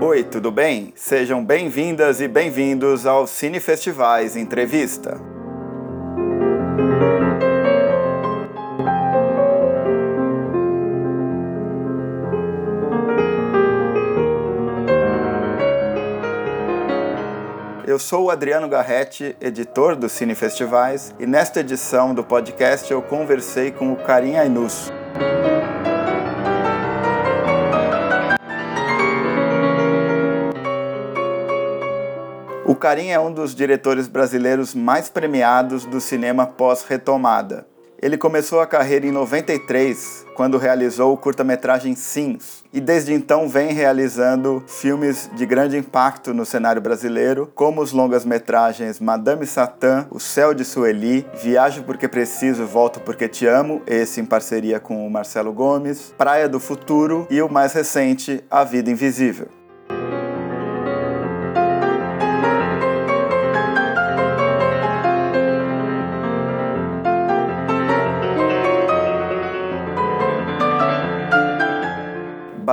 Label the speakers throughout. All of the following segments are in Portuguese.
Speaker 1: Oi, tudo bem? Sejam bem-vindas e bem-vindos ao Cine Festivais Entrevista. Eu sou o Adriano Garretti, editor do Cine Festivais, e nesta edição do podcast eu conversei com o Karim Ainus. O Karim é um dos diretores brasileiros mais premiados do cinema pós-retomada. Ele começou a carreira em 93, quando realizou o curta-metragem Sims, e desde então vem realizando filmes de grande impacto no cenário brasileiro, como os longas-metragens Madame Satã, O Céu de Sueli, Viajo Porque Preciso, Volto Porque Te Amo, esse em parceria com o Marcelo Gomes, Praia do Futuro e o mais recente, A Vida Invisível.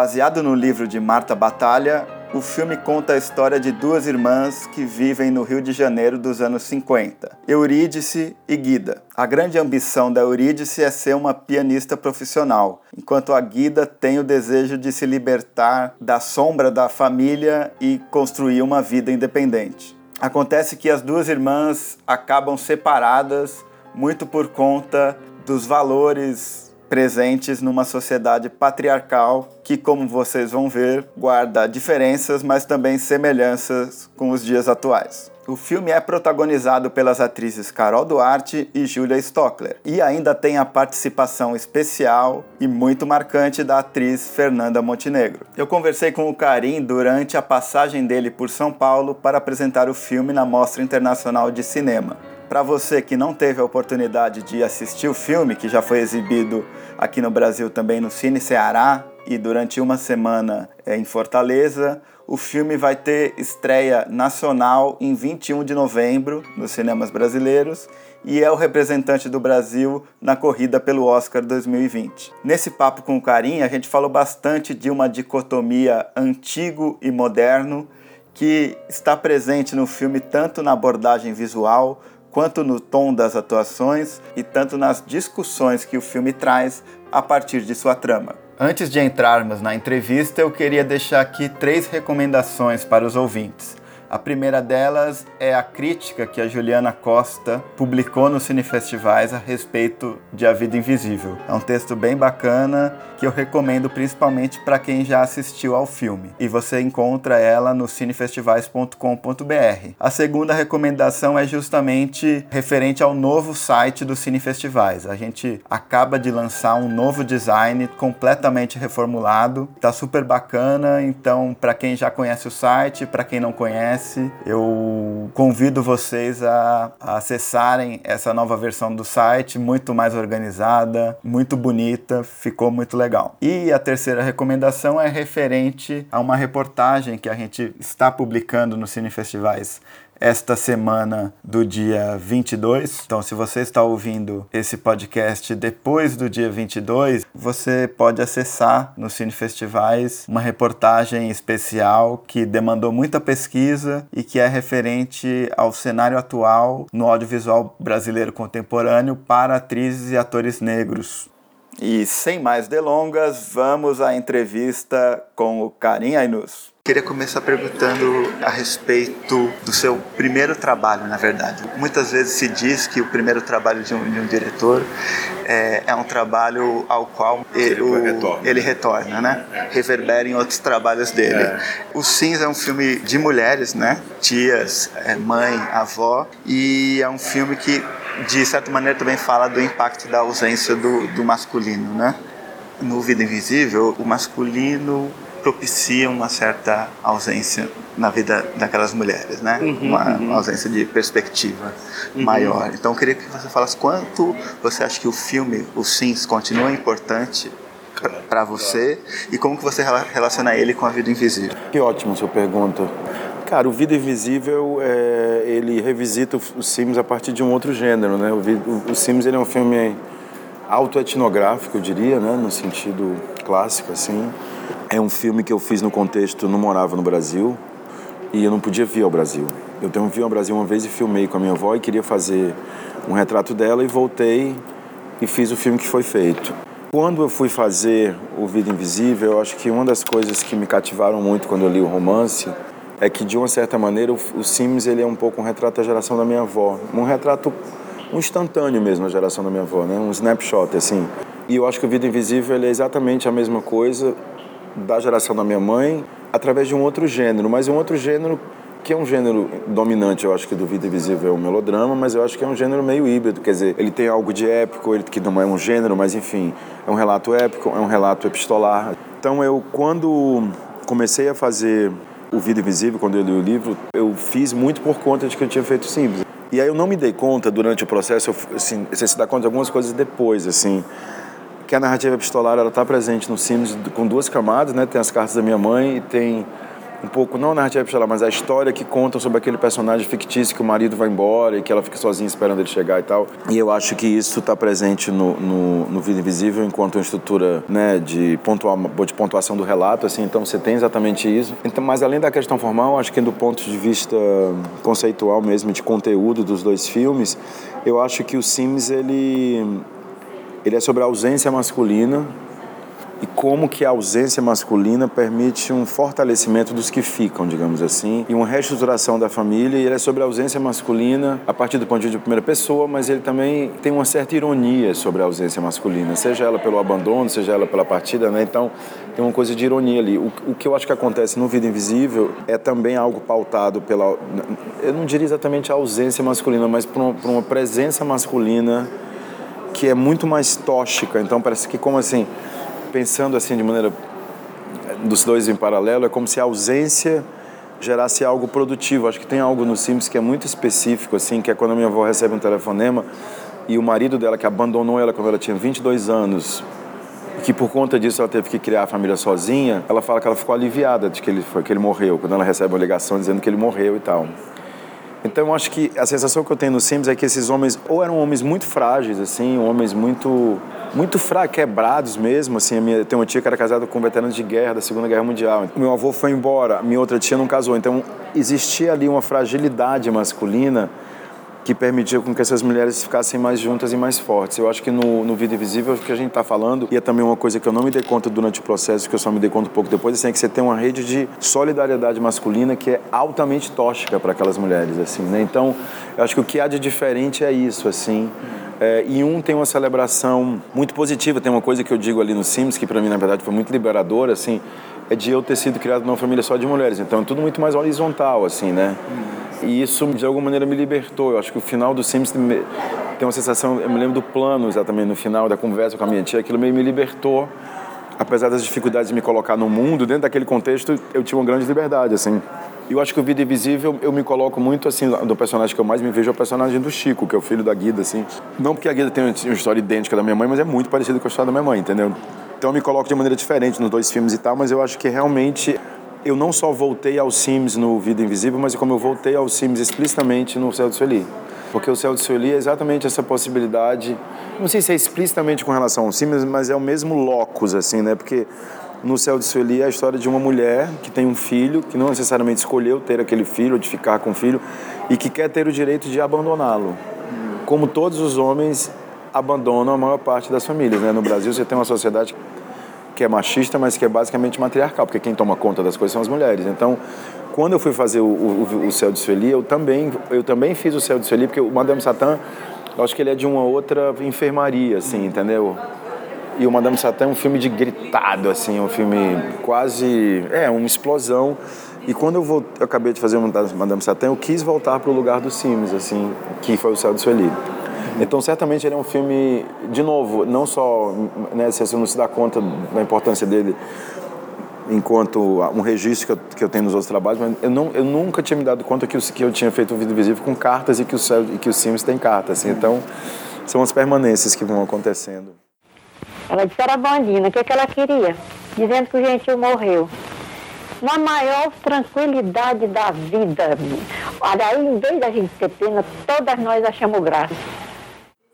Speaker 1: Baseado no livro de Marta Batalha, o filme conta a história de duas irmãs que vivem no Rio de Janeiro dos anos 50, Eurídice e Guida. A grande ambição da Eurídice é ser uma pianista profissional, enquanto a Guida tem o desejo de se libertar da sombra da família e construir uma vida independente. Acontece que as duas irmãs acabam separadas muito por conta dos valores presentes numa sociedade patriarcal que, como vocês vão ver, guarda diferenças, mas também semelhanças com os dias atuais. O filme é protagonizado pelas atrizes Carol Duarte e Julia Stockler, e ainda tem a participação especial e muito marcante da atriz Fernanda Montenegro. Eu conversei com o Karim durante a passagem dele por São Paulo para apresentar o filme na Mostra Internacional de Cinema. Para você que não teve a oportunidade de assistir o filme, que já foi exibido aqui no Brasil também no Cine Ceará e durante uma semana é, em Fortaleza, o filme vai ter estreia nacional em 21 de novembro nos cinemas brasileiros e é o representante do Brasil na corrida pelo Oscar 2020. Nesse papo com o Carinha, a gente falou bastante de uma dicotomia antigo e moderno que está presente no filme tanto na abordagem visual quanto no tom das atuações e tanto nas discussões que o filme traz a partir de sua trama. Antes de entrarmos na entrevista, eu queria deixar aqui três recomendações para os ouvintes. A primeira delas é a crítica que a Juliana Costa publicou no Cinefestivais a respeito de A Vida Invisível. É um texto bem bacana que eu recomendo principalmente para quem já assistiu ao filme. E você encontra ela no cinefestivais.com.br. A segunda recomendação é justamente referente ao novo site do Cinefestivais. A gente acaba de lançar um novo design completamente reformulado. Tá super bacana, então para quem já conhece o site, para quem não conhece, conhece, eu convido vocês a, a acessarem essa nova versão do site, muito mais organizada, muito bonita, ficou muito legal. E a terceira recomendação é referente a uma reportagem que a gente está publicando no Cine Festivais esta semana do dia 22. Então, se você está ouvindo esse podcast depois do dia 22, você pode acessar no Cine Festivais uma reportagem especial que demandou muita pesquisa e que é referente ao cenário atual no audiovisual brasileiro contemporâneo para atrizes e atores negros. E sem mais delongas, vamos à entrevista com o Karim Ainus. Queria começar perguntando a respeito do seu primeiro trabalho, na verdade. Muitas vezes se diz que o primeiro trabalho de um, de um diretor é, é, um trabalho ao qual ele, o, retorna. ele retorna, né? Reverbera em outros trabalhos dele. É. O Sims é um filme de mulheres, né? Tias, é, mãe, avó, e é um filme que, de certa maneira, também fala do impacto da ausência do, do masculino, né? No Vida Invisível, o masculino propicia uma certa ausência na vida daquelas mulheres, né? Uhum, uma, uhum. uma, ausência de perspectiva uhum. maior. Então eu queria que você falasse quanto você acha que o filme, o Sims, continua importante para você e como que você relaciona ele com a vida invisível.
Speaker 2: Que ótimo sua pergunta. Cara, o Vida Invisível, é, ele revisita os Sims a partir de um outro gênero, né? O, o, o Sims ele é um filme autoetnográfico, eu diria, né? No sentido clássico, assim. É um filme que eu fiz no contexto, não morava no Brasil e eu não podia vir ao Brasil. Eu vir ao Brasil uma vez e filmei com a minha avó e queria fazer um retrato dela e voltei e fiz o filme que foi feito. Quando eu fui fazer o Vida Invisível, eu acho que uma das coisas que me cativaram muito quando eu li o romance é que de uma certa maneira o, Sims ele é um pouco um retrato da geração da minha avó, um retrato um instantâneo mesmo da geração da minha avó, né? Um snapshot assim. E eu acho que o Vida Invisível é exatamente a mesma coisa da geração da minha mãe através de um outro gênero, mas um outro gênero que é um gênero dominante, eu acho que do Vida Invisível é o melodrama, mas eu acho que é um gênero meio híbrido, quer dizer, ele tem algo de épico, ele que não é um gênero, mas enfim, é um relato épico, é um relato epistolar. Então eu, quando comecei a fazer o Vida Invisível, quando eu li o livro, eu fiz muito por conta de que eu tinha feito Simples. E aí eu não me dei conta durante o processo, assim, você se dá conta de algumas coisas depois, assim, que a narrativa epistolar ela está presente no Sims com duas camadas, né? Tem as cartas da minha mãe e tem um pouco, não a narrativa epistolar, mas a história que conta sobre aquele personagem fictício que o marido vai embora e que ela fica sozinha esperando ele chegar e tal. E eu acho que isso está presente no, no, no, Vida Invisível enquanto uma estrutura né, de, pontua, de pontuação do relato, assim, então você tem exatamente isso. Então, mas além da questão formal, acho que do ponto de vista conceitual mesmo, de conteúdo dos dois filmes, eu acho que o Sims, ele, ele é sobre a ausência masculina e como que a ausência masculina permite um fortalecimento dos que ficam, digamos assim, e uma reestruturação da família. E ele é sobre a ausência masculina a partir do ponto de vista de primeira pessoa, mas ele também tem uma certa ironia sobre a ausência masculina, seja ela pelo abandono, seja ela pela partida, né? Então tem uma coisa de ironia ali. O, o que eu acho que acontece no Vida Invisível é também algo pautado pela, eu não diria exatamente a ausência masculina, mas por uma, por uma presença masculina que é muito mais tóxica. Então parece que como assim pensando assim de maneira dos dois em paralelo, é como se a ausência gerasse algo produtivo. Acho que tem algo no Sims que é muito específico, assim, que é quando a minha avó recebe um telefonema e o marido dela, que abandonou ela quando ela tinha 22 anos, que por conta disso ela teve que criar a família sozinha, ela fala que ela ficou aliviada de que ele, que ele morreu, quando ela recebe uma ligação dizendo que ele morreu e tal. Então eu acho que a sensação que eu tenho no Sims é que esses homens ou eram homens muito frágeis, assim, homens muito muito fracos, quebrados mesmo, assim, a minha, tem uma tia que era casada com um veterano de guerra da Segunda Guerra Mundial. Meu avô foi embora, minha outra tia não casou, então existia ali uma fragilidade masculina que permitia com que essas mulheres ficassem mais juntas e mais fortes. Eu acho que no, no Vida Invisível, o que a gente está falando, e é também uma coisa que eu não me dei conta durante o processo, que eu só me dei conta um pouco depois, assim, é que você tem uma rede de solidariedade masculina que é altamente tóxica para aquelas mulheres, assim, né? Então, eu acho que o que há de diferente é isso, assim. É, e um tem uma celebração muito positiva, tem uma coisa que eu digo ali no Sims, que para mim, na verdade, foi muito liberadora, assim, é de eu ter sido criado numa família só de mulheres. Então, é tudo muito mais horizontal, assim, né? E isso, de alguma maneira, me libertou. Eu acho que o final do Sims tem uma sensação. Eu me lembro do plano exatamente no final da conversa com a minha tia, aquilo meio me libertou. Apesar das dificuldades de me colocar no mundo, dentro daquele contexto, eu tinha uma grande liberdade, assim. Eu acho que o Vida Invisível, eu me coloco muito, assim, do personagem que eu mais me vejo é o personagem do Chico, que é o filho da Guida, assim. Não porque a Guida tem uma história idêntica da minha mãe, mas é muito parecido com a história da minha mãe, entendeu? Então eu me coloco de maneira diferente nos dois filmes e tal, mas eu acho que realmente eu não só voltei aos Sims no Vida Invisível, mas como eu voltei aos Sims explicitamente no Céu de Sueli. Porque o Céu de Sueli é exatamente essa possibilidade, não sei se é explicitamente com relação aos Sims, mas é o mesmo locus, assim, né? Porque no Céu de Sueli é a história de uma mulher que tem um filho, que não necessariamente escolheu ter aquele filho, ou de ficar com o filho, e que quer ter o direito de abandoná-lo. Como todos os homens abandonam a maior parte das famílias, né? No Brasil você tem uma sociedade que é machista, mas que é basicamente matriarcal, porque quem toma conta das coisas são as mulheres. Então, quando eu fui fazer o, o, o Céu de Sueli, eu também, eu também fiz o Céu de Sueli, porque o Madame Satã, eu acho que ele é de uma outra enfermaria, assim, entendeu? E o Madame Satã é um filme de gritado, assim, um filme quase, é, uma explosão. E quando eu, vou, eu acabei de fazer o Madame Satã, eu quis voltar para o lugar dos Sims, assim, que foi o Céu de Sueli. Então, certamente ele é um filme, de novo, não só, né, se você não se dá conta da importância dele enquanto um registro que eu, que eu tenho nos outros trabalhos, mas eu, não, eu nunca tinha me dado conta que, que eu tinha feito o vídeo visível com cartas e que o, e que o Sims tem cartas. Assim, então, são as permanências que vão acontecendo.
Speaker 3: Ela disse era Bandina, o que, é que ela queria? Dizendo que o gentil morreu. uma maior tranquilidade da vida. Aí, em vez da gente ter pena, todas nós achamos graça.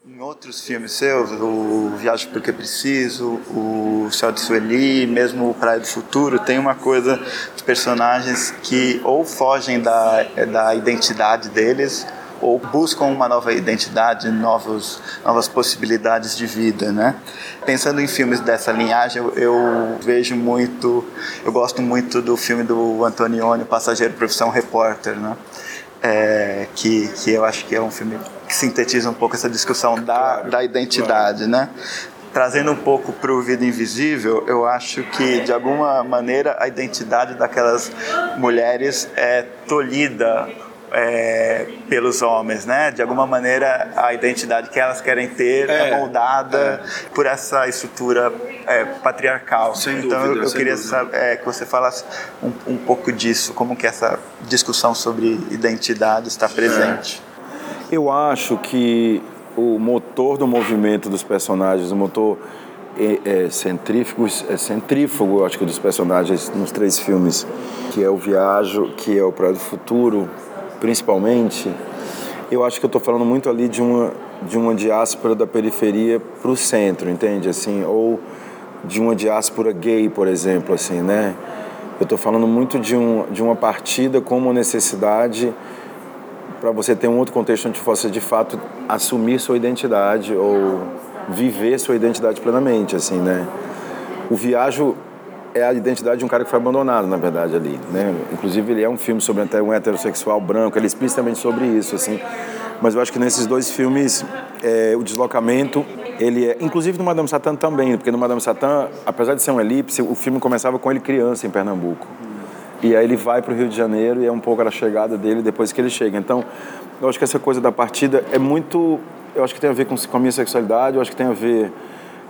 Speaker 1: Em outros filmes seus, o Viagem Porque Preciso, o Céu de Sueli, mesmo o Praia do Futuro, tem uma coisa de personagens que ou fogem da, da identidade deles ou buscam uma nova identidade, novos, novas possibilidades de vida, né? Pensando em filmes dessa linhagem, eu, eu vejo muito, eu gosto muito do filme do Antonioni, Passageiro Profissão Repórter, né? É, que, que eu acho que é um filme que sintetiza um pouco essa discussão da, da identidade, claro. né? Trazendo um pouco para o Vida Invisível, eu acho que, de alguma maneira, a identidade daquelas mulheres é tolhida é, pelos homens, né? De alguma maneira, a identidade que elas querem ter é, é moldada é. por essa estrutura é, patriarcal.
Speaker 2: Sem
Speaker 1: então,
Speaker 2: dúvida,
Speaker 1: eu, eu queria saber, é, que você falasse um, um, pouco disso, como que essa discussão sobre identidade está presente.
Speaker 2: Eu acho que o motor do movimento dos personagens, o motor é, é, centrífugo, é centrífugo, acho que dos personagens nos três filmes, que é o Viajo, que é o Praia do Futuro, principalmente, eu acho que eu estou falando muito ali de uma, de uma diáspora da periferia para o centro, entende? Assim, ou de uma diáspora gay, por exemplo, assim, né? Eu estou falando muito de, um, de uma partida como necessidade para você ter um outro contexto onde você de fato assumir sua identidade ou viver sua identidade plenamente, assim, né? O Viajo é a identidade de um cara que foi abandonado, na verdade, ali, né? Inclusive, ele é um filme sobre até um heterossexual branco, ele é explicitamente sobre isso, assim. Mas eu acho que nesses dois filmes, é, o deslocamento, ele é... Inclusive no Madame Satã também, porque no Madame Satã, apesar de ser um elipse, o filme começava com ele criança em Pernambuco. E aí ele vai para o Rio de Janeiro e é um pouco a chegada dele depois que ele chega. Então, eu acho que essa coisa da partida é muito... Eu acho que tem a ver com, com a minha sexualidade, eu acho que tem a ver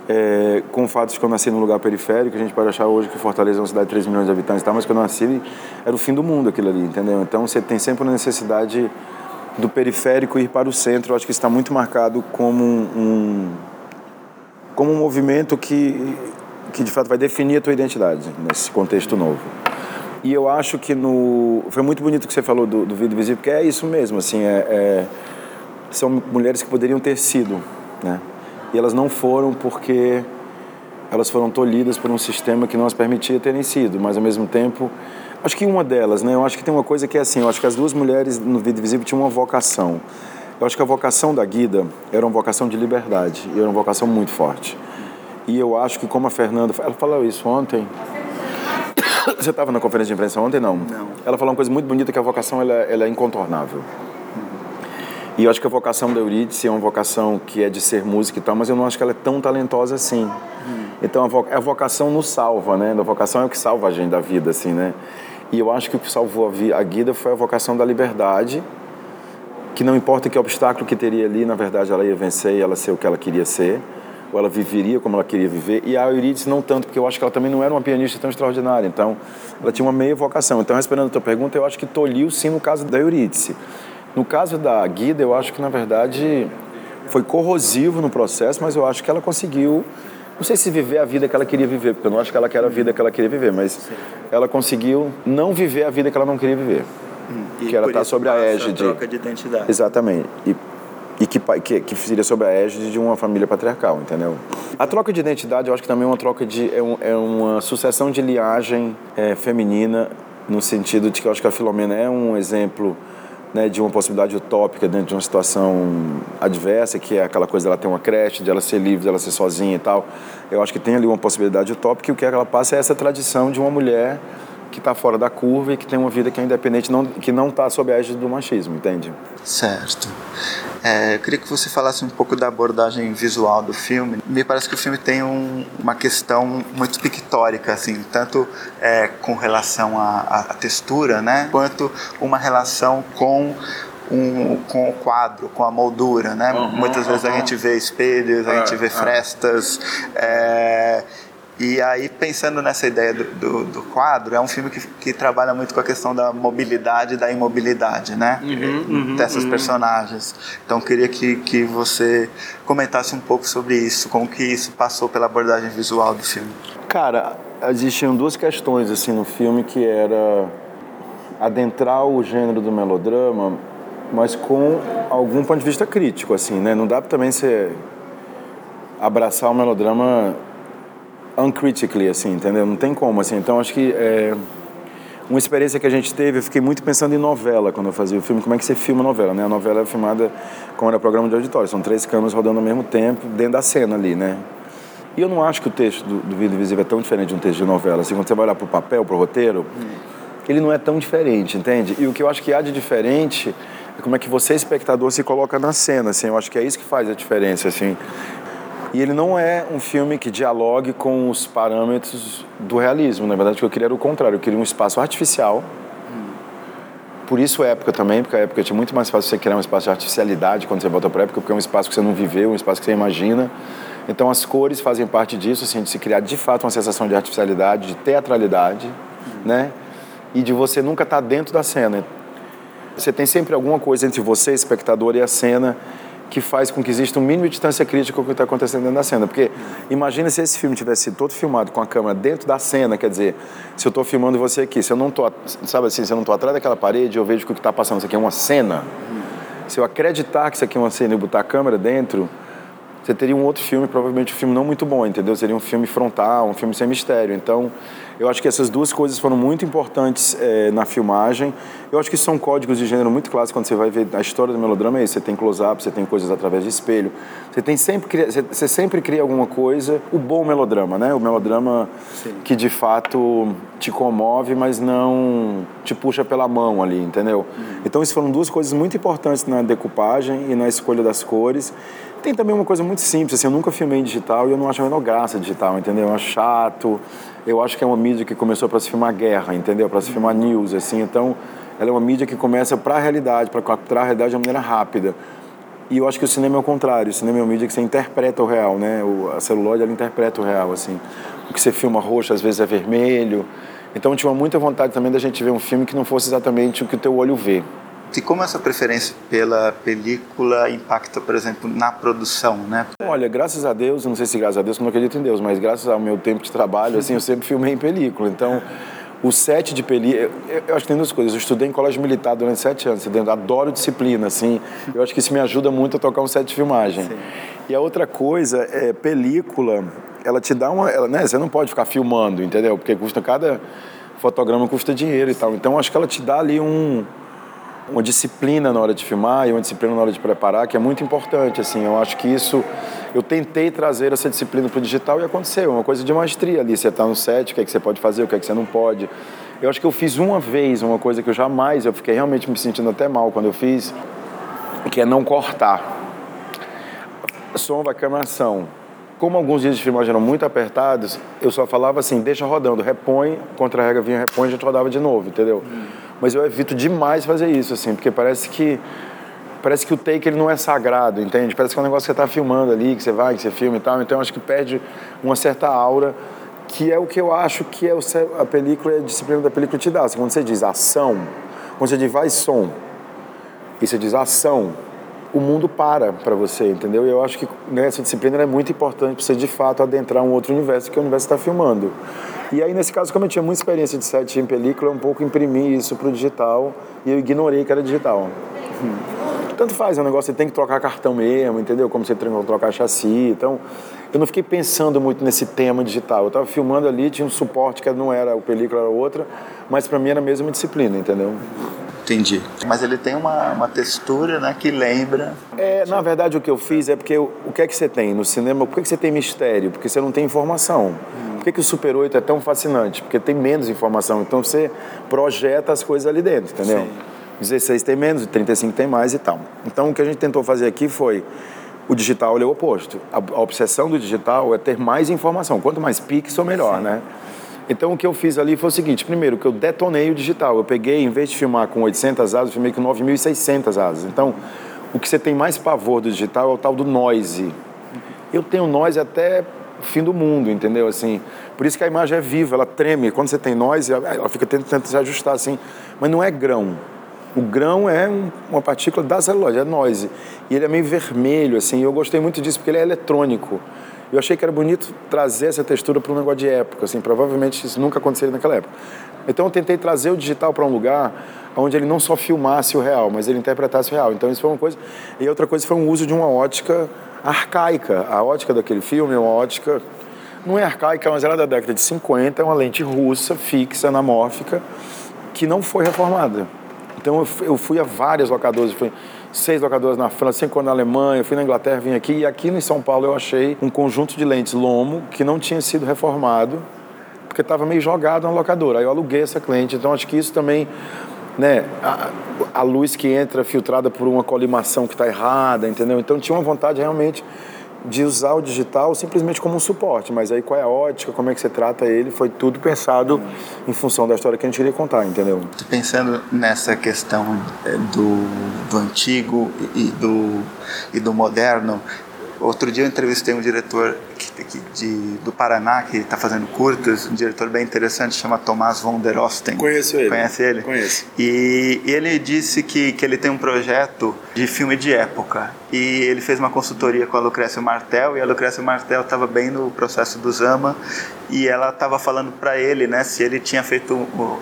Speaker 2: é, com o fato de que eu nasci num lugar periférico, a gente pode achar hoje que Fortaleza é uma cidade de 3 milhões de habitantes, tá, mas quando eu nasci era o fim do mundo aquilo ali, entendeu? Então você tem sempre uma necessidade do periférico ir para o centro, eu acho que está muito marcado como um, como um movimento que, que de fato vai definir a tua identidade nesse contexto novo. E eu acho que no foi muito bonito que você falou do, do vídeo visível, porque é isso mesmo, assim, é, é, são mulheres que poderiam ter sido, né? e elas não foram porque elas foram tolhidas por um sistema que não as permitia terem sido, mas ao mesmo tempo, acho que uma delas, né? Eu acho que tem uma coisa que é assim, eu acho que as duas mulheres no Vida Invisível tinham uma vocação. Eu acho que a vocação da Guida era uma vocação de liberdade, e era uma vocação muito forte. E eu acho que como a Fernanda, ela falou isso ontem. Você estava na conferência de imprensa ontem, não?
Speaker 1: Não.
Speaker 2: Ela falou uma coisa muito bonita que a vocação ela, ela é incontornável. E eu acho que a vocação da Eurídice é uma vocação que é de ser música e tal, mas eu não acho que ela é tão talentosa assim. Hum. Então a, vocação nos salva, né? A vocação é o que salva a gente da vida, assim, né? E eu acho que o que salvou a, a Guida foi a vocação da liberdade, que não importa que obstáculo que teria ali, na verdade ela ia vencer e ela ser o que ela queria ser, ou ela viveria como ela queria viver. E a Eurídice não tanto, porque eu acho que ela também não era uma pianista tão extraordinária, então ela tinha uma meia vocação. Então, respondendo a tua pergunta, eu acho que tolhiu sim no caso da Eurídice. No caso da Guida, eu acho que na verdade foi corrosivo no processo, mas eu acho que ela conseguiu, não sei se viver a vida que ela queria viver, porque eu não acho que ela quer a vida que ela queria viver, mas Sim. ela conseguiu não viver a vida que ela não queria viver. Hum. que ela está sobre a égide.
Speaker 1: troca de identidade.
Speaker 2: Exatamente. E, que, que, que seria sobre a égide de uma família patriarcal, entendeu? A troca de identidade, eu acho que também é uma troca de. é, um, é uma sucessão de linhagem é, feminina, no sentido de que eu acho que a Filomena é um exemplo né, de uma possibilidade utópica dentro de uma situação adversa, que é aquela coisa dela ter uma creche, de ela ser livre, de ela ser sozinha e tal. Eu acho que tem ali uma possibilidade utópica e o que ela passa é essa tradição de uma mulher que está fora da curva e que tem uma vida que é independente, não, que não está sob a égide do machismo, entende?
Speaker 1: Certo. É, eu queria que você falasse um pouco da abordagem visual do filme. Me parece que o filme tem um, uma questão muito pictórica, assim, tanto é, com relação à, textura, né, quanto uma relação com um, com o quadro, com a moldura, né? Uhum, Muitas vezes uhum. a gente vê espelhos, a gente é, vê é. frestas. É, e aí, pensando nessa ideia do, do, do, quadro, é um filme que, que trabalha muito com a questão da mobilidade e da imobilidade, né? Uhum, uhum, Dessas uhum. personagens. Então, queria que, que você comentasse um pouco sobre isso, como que isso passou pela abordagem visual do filme.
Speaker 2: Cara, existiam duas questões assim no filme que era adentrar o gênero do melodrama, mas com algum ponto de vista crítico, assim, né? Não dá também você abraçar o melodrama uncritically, assim, entendeu? Não tem como, assim. Então, acho que é, uma experiência que a gente teve, eu fiquei muito pensando em novela quando eu fazia o filme, como é que você filma novela, né? A novela é filmada como era programa de auditório, são três câmeras rodando ao mesmo tempo, dentro da cena ali, né? E eu não acho que o texto do, do Vida Invisível é tão diferente de um texto de novela. Assim, quando você vai olhar para o papel, para o roteiro, hum. ele não é tão diferente, entende? E o que eu acho que há de diferente é como é que você, espectador, se coloca na cena, assim. Eu acho que é isso que faz a diferença, assim. E ele não é um filme que dialogue com os parâmetros do realismo. Na verdade, o que eu queria era o contrário. Eu queria um espaço artificial. Por isso época também, porque a época tinha muito mais fácil você criar um espaço de artificialidade quando você volta para a época, porque é um espaço que você não viveu, um espaço que você imagina. Então as cores fazem parte disso, assim, de se criar de fato uma sensação de artificialidade, de teatralidade, né? E de você nunca estar tá dentro da cena. Você tem sempre alguma coisa entre você, espectador, e a cena que faz com que exista um mínimo de distância crítica com o que está acontecendo dentro da cena. Porque imagina se esse filme tivesse sido todo filmado com a câmera dentro da cena, quer dizer, se eu estou filmando você aqui, se eu não estou, sabe assim, se eu não estou atrás daquela parede, eu vejo que o que está passando, isso aqui é uma cena. Se eu acreditar que isso aqui é uma cena e botar a câmera dentro, você teria um outro filme, provavelmente um filme não muito bom, entendeu? Seria um filme frontal, um filme sem mistério. Então, eu acho que essas duas coisas foram muito importantes é, na filmagem. Eu acho que são códigos de gênero muito clássicos quando você vai ver a história do melodrama. É isso. Você tem close-up, você tem coisas através de espelho. Você tem sempre você sempre cria alguma coisa. O bom melodrama, né? O melodrama Sim. que de fato te comove, mas não te puxa pela mão ali, entendeu? Hum. Então, isso foram duas coisas muito importantes na decupagem e na escolha das cores. Tem também uma coisa muito simples, assim, eu nunca filmei em digital e eu não acho a menor graça digital, entendeu? Eu acho chato, eu acho que é uma mídia que começou para se filmar guerra, entendeu? Para se filmar news, assim, então ela é uma mídia que começa para a realidade, para capturar a realidade de uma maneira rápida. E eu acho que o cinema é o contrário, o cinema é uma mídia que você interpreta o real, né? O, a celulose, ela interpreta o real, assim. O que você filma roxo, às vezes é vermelho. Então eu tinha muita vontade também da gente ver um filme que não fosse exatamente o que o teu olho vê.
Speaker 1: E como essa preferência pela película impacta, por exemplo, na produção, né?
Speaker 2: Olha, graças a Deus, não sei se graças a Deus, eu não acredito em Deus, mas graças ao meu tempo de trabalho, assim, eu sempre filmei em película. Então, o set de película, eu, eu, acho que tem duas coisas. Eu estudei em colégio militar durante sete anos, eu adoro disciplina, assim. Eu acho que isso me ajuda muito a tocar um set de filmagem. Sim. E a outra coisa é película, ela te dá uma, ela, né? Você não pode ficar filmando, entendeu? Porque custa cada fotograma custa dinheiro e tal. Então, acho que ela te dá ali um uma disciplina na hora de filmar e uma disciplina na hora de preparar que é muito importante assim. Eu acho que isso eu tentei trazer essa disciplina para o digital e aconteceu. Uma coisa de maestria ali. Você está no set o que é que você pode fazer o que é que você não pode. Eu acho que eu fiz uma vez uma coisa que eu jamais eu fiquei realmente me sentindo até mal quando eu fiz que é não cortar. Som vai câmera ação como alguns dias de filmagem eram muito apertados, eu só falava assim, deixa rodando, repõe, contra a regra vinha, repõe, a gente rodava de novo, entendeu? Hum mas eu evito demais fazer isso, assim, porque parece que parece que o take ele não é sagrado, entende? Parece que é um negócio que você está filmando ali, que você vai, que você filma e tal, então eu acho que perde uma certa aura, que é o que eu acho que é a película, a disciplina da película te dá. Assim, quando você diz ação, quando você diz vai som, e você diz ação, o mundo para para você, entendeu? E eu acho que né, essa disciplina é muito importante para você de fato adentrar um outro universo que o universo está filmando. E aí, nesse caso, como eu tinha muita experiência de set em película, eu um pouco imprimi isso para o digital e eu ignorei que era digital. Tanto faz, é um negócio, você tem que trocar cartão mesmo, entendeu? Como você tem que trocar chassi. Então, eu não fiquei pensando muito nesse tema digital. Eu estava filmando ali, tinha um suporte que não era o película, era outra, mas para mim era a mesma disciplina, entendeu?
Speaker 1: Entendi. Mas ele tem uma, uma textura né, que lembra.
Speaker 2: É, na verdade, o que eu fiz é porque o, o que é que você tem no cinema? Por que, que você tem mistério? Porque você não tem informação. Por que, que o Super 8 é tão fascinante? Porque tem menos informação. Então você projeta as coisas ali dentro, entendeu? Sim. 16 tem menos, 35 tem mais e tal. Então o que a gente tentou fazer aqui foi. O digital é o oposto. A, a obsessão do digital é ter mais informação. Quanto mais pixel, melhor, Sim. né? Então o que eu fiz ali foi o seguinte: primeiro, que eu detonei o digital. Eu peguei, em vez de filmar com 800 asas, eu filmei com 9.600 asas. Então, o que você tem mais pavor do digital é o tal do noise. Eu tenho noise até fim do mundo, entendeu? Assim, por isso que a imagem é viva, ela treme. Quando você tem noise, ela fica tentando se ajustar assim. Mas não é grão. O grão é um, uma partícula da celulose, é noise. E ele é meio vermelho, assim. Eu gostei muito disso porque ele é eletrônico. Eu achei que era bonito trazer essa textura para um negócio de época, assim, provavelmente isso nunca aconteceria naquela época. Então eu tentei trazer o digital para um lugar onde ele não só filmasse o real, mas ele interpretasse o real. Então isso foi uma coisa. E outra coisa foi um uso de uma ótica arcaica. A ótica daquele filme é uma ótica não é arcaica, mas ela é da década de 50, é uma lente russa, fixa, anamórfica, que não foi reformada. Então eu fui a várias locadoras, fui seis locadoras na França, cinco na Alemanha, fui na Inglaterra, vim aqui e aqui em São Paulo eu achei um conjunto de lentes Lomo que não tinha sido reformado porque estava meio jogado na locadora. Aí eu aluguei essa cliente, então acho que isso também né, a, a, luz que entra filtrada por uma colimação que está errada, entendeu? Então tinha uma vontade realmente de usar o digital simplesmente como um suporte, mas aí qual é a ótica, como é que você trata ele, foi tudo pensado em função da história que a gente queria contar, entendeu?
Speaker 1: Pensando nessa questão eh, do, do antigo e do, e do moderno, Outro dia eu entrevistei um diretor que, que, de, do Paraná que está fazendo curtas, um diretor bem interessante, chama Tomás von der Osten.
Speaker 2: Conheço ele.
Speaker 1: Conhece ele?
Speaker 2: Conheço.
Speaker 1: E, e ele disse que, que ele tem um projeto de filme de época. E ele fez uma consultoria com a Lucrécia Martel, e a Lucrécia Martel estava bem no processo do Zama, e ela estava falando para ele né, se ele tinha feito, uh,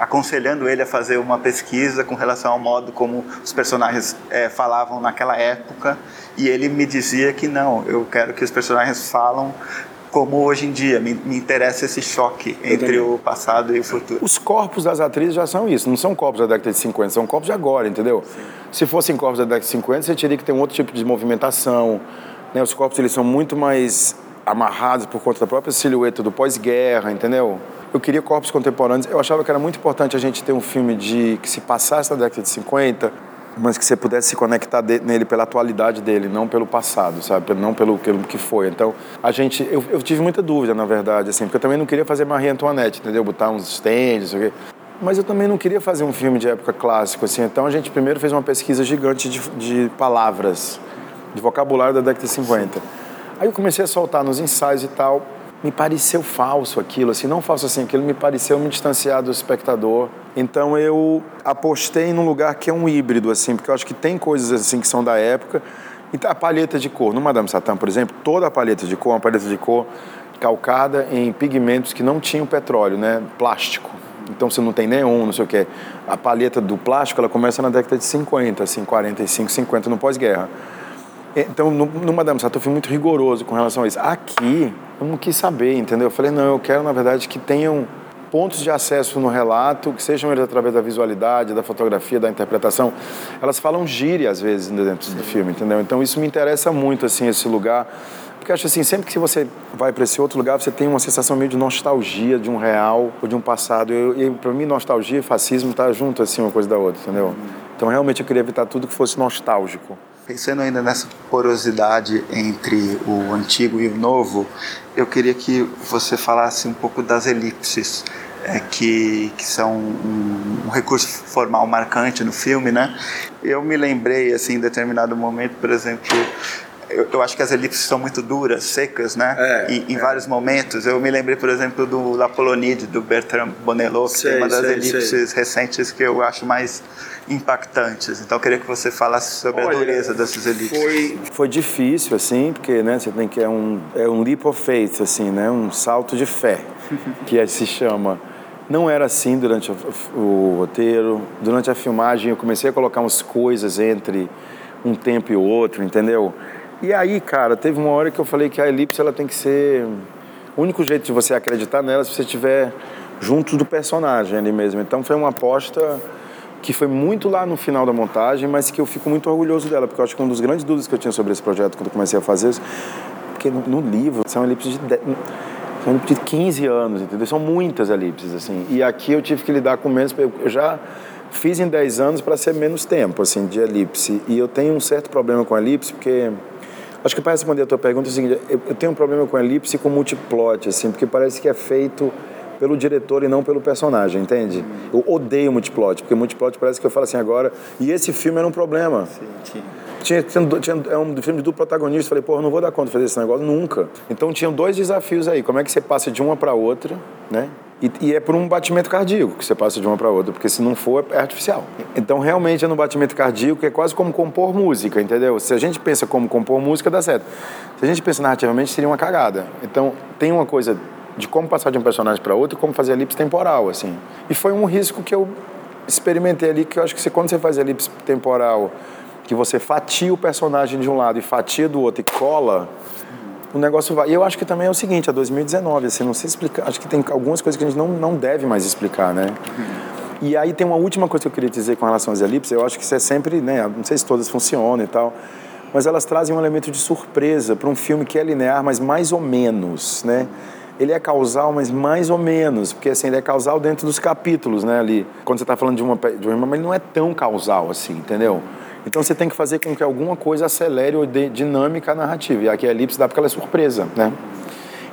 Speaker 1: aconselhando ele a fazer uma pesquisa com relação ao modo como os personagens uh, falavam naquela época e ele me dizia que não, eu quero que os personagens falam como hoje em dia. Me, me interessa esse choque entre o passado e o futuro.
Speaker 2: Os corpos das atrizes já são isso, não são corpos da década de 50, são corpos de agora, entendeu? Sim. Se fossem corpos da década de 50, você teria que ter um outro tipo de movimentação. Né? Os corpos eles são muito mais amarrados por conta da própria silhueta do pós-guerra, entendeu? Eu queria corpos contemporâneos. Eu achava que era muito importante a gente ter um filme de que se passasse na década de 50 mas que você pudesse se conectar de, nele pela atualidade dele, não pelo passado, sabe? Não pelo, pelo que foi. Então, a gente... Eu, eu, tive muita dúvida, na verdade, assim, porque eu também não queria fazer Marie Antoinette, entendeu? Botar uns stands, o quê. Mas eu também não queria fazer um filme de época clássico, assim. Então, a gente primeiro fez uma pesquisa gigante de, de palavras, de vocabulário da década de 50. Aí eu comecei a soltar nos ensaios e tal. Me pareceu falso aquilo, assim, não falso assim, aquilo me pareceu me distanciar do espectador então eu apostei num lugar que é um híbrido, assim, porque eu acho que tem coisas assim que são da época. Então a palheta de cor, no Madame Satã, por exemplo, toda a palheta de cor, uma palheta de cor calcada em pigmentos que não tinham petróleo, né, plástico. Então você não tem neon, não sei o quê. A palheta do plástico, ela começa na década de 50, assim, 45, 50, no pós-guerra. Então, no, no Madame Satã eu fui muito rigoroso com relação a isso. Aqui, eu não quis saber, entendeu? Eu falei, não, eu quero, na verdade, que tenham pontos de acesso no relato, que sejam eles através da visualidade, da fotografia, da interpretação, elas falam gíria às vezes dentro do filme, entendeu? Então isso me interessa muito, assim, esse lugar, porque acho assim, sempre que você vai para esse outro lugar, você tem uma sensação meio de nostalgia de um real ou de um passado. Eu, e para mim, nostalgia e fascismo tá junto, assim, uma coisa da outra, entendeu? Então realmente eu queria evitar tudo que fosse nostálgico.
Speaker 1: Pensando ainda nessa porosidade entre o antigo e o novo, eu queria que você falasse um pouco das elipses é, que, que são um, um, recurso formal marcante no filme, né? Eu me lembrei, assim, em determinado momento, por exemplo, eu, eu acho que as elipses são muito duras, secas, né? É, e, em é. vários momentos. Eu me lembrei, por exemplo, do La Polonide, do Bertrand Bonello, que sei, tem uma das sei, elipses sei. recentes que eu acho mais impactantes. Então eu queria que você falasse sobre Olha, a dureza dessas elipses.
Speaker 2: Foi, foi difícil, assim, porque né, você tem que é um é um leap of faith, assim, né? Um salto de fé, que se chama. Não era assim durante o, o roteiro. Durante a filmagem eu comecei a colocar umas coisas entre um tempo e outro, entendeu? E aí, cara, teve uma hora que eu falei que a elipse ela tem que ser o único jeito de você acreditar nela é se você estiver junto do personagem ali mesmo. Então foi uma aposta que foi muito lá no final da montagem, mas que eu fico muito orgulhoso dela, porque eu acho que uma das grandes dúvidas que eu tinha sobre esse projeto quando eu comecei a fazer, porque no, no livro são elipses de são de 15 anos, entendeu? São muitas elipses, assim. E aqui eu tive que lidar com menos, eu já fiz em 10 anos para ser menos tempo, assim, de elipse. E eu tenho um certo problema com elipse, porque... Acho que para responder a tua pergunta é o seguinte, eu tenho um problema com elipse e com multiplot, assim, porque parece que é feito pelo diretor e não pelo personagem, entende? Eu odeio multiplot, porque multiplot parece que eu falo assim agora, e esse filme era um problema. Sim, sim. tinha, tinha, tinha é um filme do protagonista, falei, pô, não vou dar conta de fazer esse negócio nunca. Então tinham dois desafios aí, como é que você passa de uma para outra, né? E, e, é por um batimento cardíaco que você passa de uma para outra, porque se não for, é artificial. Então, realmente, é no batimento cardíaco, é quase como compor música, entendeu? Se a gente pensa como compor música, dá certo. Se a gente pensa narrativamente, seria uma cagada. Então, tem uma coisa de como passar de um personagem para outro e como fazer elipse temporal, assim. E foi um risco que eu experimentei ali, que eu acho que quando você faz elipse temporal, que você fatia o personagem de um lado e fatia do outro e cola, o negócio vai. E eu acho que também é o seguinte, a 2019, assim, não sei explicar, acho que tem algumas coisas que a gente não, não deve mais explicar, né? E aí tem uma última coisa que eu queria dizer com relação às elipses, eu acho que isso é sempre, né, não sei se todas funcionam e tal, mas elas trazem um elemento de surpresa para um filme que é linear, mas mais ou menos, né? Ele é causal, mas mais ou menos, porque assim, ele é causal dentro dos capítulos, né, ali. Quando você está falando de uma, de uma irmã, mas ele não é tão causal assim, entendeu? Então você tem que fazer com que alguma coisa acelere ou dê dinâmica à narrativa. E aqui a elipse dá porque ela é surpresa, né?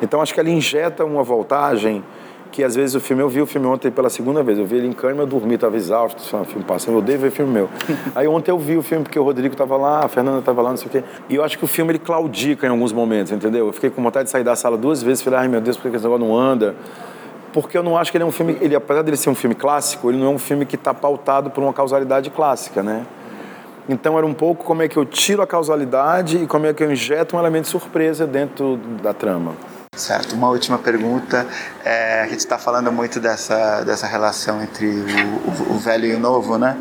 Speaker 2: Então acho que ela injeta uma voltagem que às vezes o filme, eu vi o filme ontem pela segunda vez, eu vi ele em cama, eu dormi, estava exausto, o filme passando, eu odeio ver filme meu. Aí ontem eu vi o filme porque o Rodrigo estava lá, a Fernanda estava lá, não sei o quê, e eu acho que o filme ele claudica em alguns momentos, entendeu? Eu fiquei com vontade de sair da sala duas vezes, falei, ai meu Deus, por que esse negócio não anda? Porque eu não acho que ele é um filme, ele, apesar dele ser um filme clássico, ele não é um filme que está pautado por uma causalidade clássica, né? Então era um pouco como é que eu tiro a causalidade e como é que eu injeto um elemento de surpresa dentro da trama.
Speaker 1: Certo. Uma última pergunta. É, a gente está falando muito dessa, dessa relação entre o, o, o velho e o novo, né?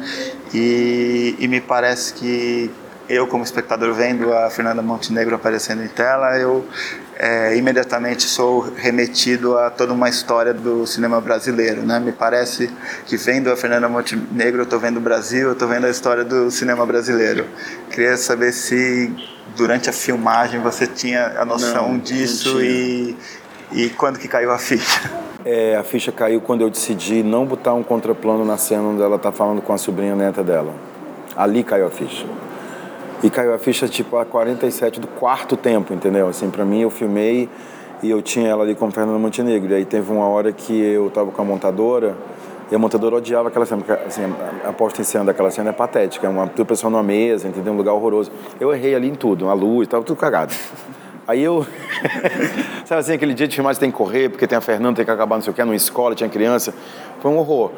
Speaker 1: E, e, me parece que eu, como espectador, vendo a Fernanda Montenegro aparecendo em tela, eu é, imediatamente sou remetido a toda uma história do cinema brasileiro, né? Me parece que vendo a Fernanda Montenegro, eu estou vendo o Brasil, eu estou vendo a história do cinema brasileiro. Queria saber se durante a filmagem você tinha a noção não, disso não e, e quando que caiu a ficha?
Speaker 2: É, a ficha caiu quando eu decidi não botar um contraplano na cena onde ela está falando com a sobrinha neta dela. Ali caiu a ficha. E caiu a ficha tipo a 47 do quarto tempo, entendeu? Assim, para mim eu filmei e eu tinha ela ali com Fernanda Montenegro. E aí teve uma hora que eu tava com a montadora e a montadora odiava aquela cena, porque assim, a posta em cena daquela cena é patética, é uma tudo pessoa numa mesa, entendeu? Um lugar horroroso. Eu errei ali em tudo, a luz, tava tudo cagado. Aí eu. Sabe assim, aquele dia de filmagem tem que correr, porque tem a Fernanda, tem que acabar não sei o que, numa escola, tinha criança. Foi um horror.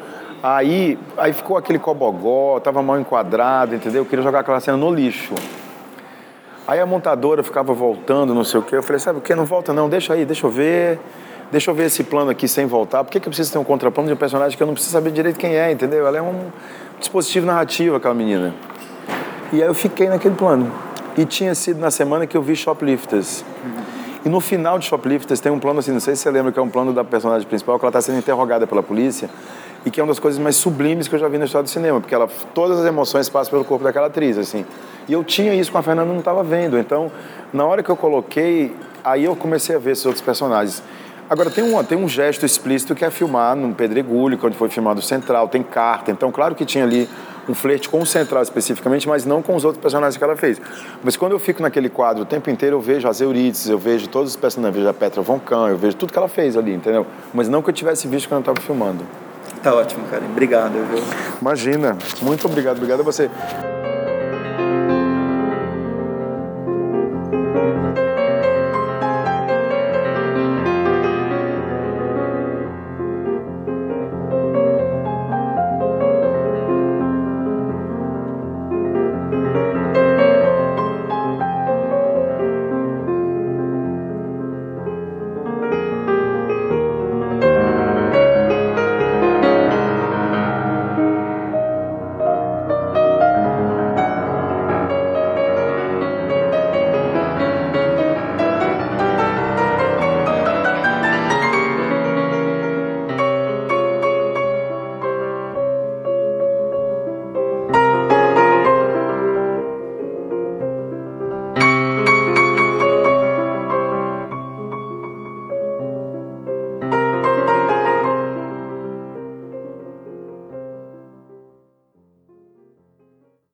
Speaker 2: Aí, aí ficou aquele cobogó, tava mal enquadrado, entendeu? Eu queria jogar aquela cena no lixo. Aí a montadora ficava voltando, não sei o quê. Eu falei, sabe o que? Não volta não, deixa aí, deixa eu ver deixa eu ver esse plano aqui sem voltar. Por que, que eu preciso ter um contraplano de um personagem que eu não preciso saber direito quem é, entendeu? Ela é um dispositivo narrativo, aquela menina. E aí eu fiquei naquele plano. E tinha sido na semana que eu vi Shoplifters. E no final de Shoplifters tem um plano assim, não sei se você lembra que é um plano da personagem principal, que ela está sendo interrogada pela polícia e que é uma das coisas mais sublimes que eu já vi na história do cinema, porque ela todas as emoções passam pelo corpo daquela atriz, assim. E eu tinha isso com a Fernanda, não estava vendo. Então, na hora que eu coloquei, aí eu comecei a ver esses outros personagens. Agora, tem um, tem um gesto explícito que é filmar no Pedregulho, quando foi filmado o Central, tem carta. Então, claro que tinha ali um flerte com o Central especificamente, mas não com os outros personagens que ela fez. Mas quando eu fico naquele quadro o tempo inteiro, eu vejo as Euridice, eu vejo todos os personagens, eu vejo a Petra Von Kahn, eu vejo tudo que ela fez ali, entendeu? Mas não que eu tivesse visto quando eu estava filmando.
Speaker 1: Tá ótimo, cara. Obrigado, viu?
Speaker 2: Imagina. Muito obrigado. Obrigado a você.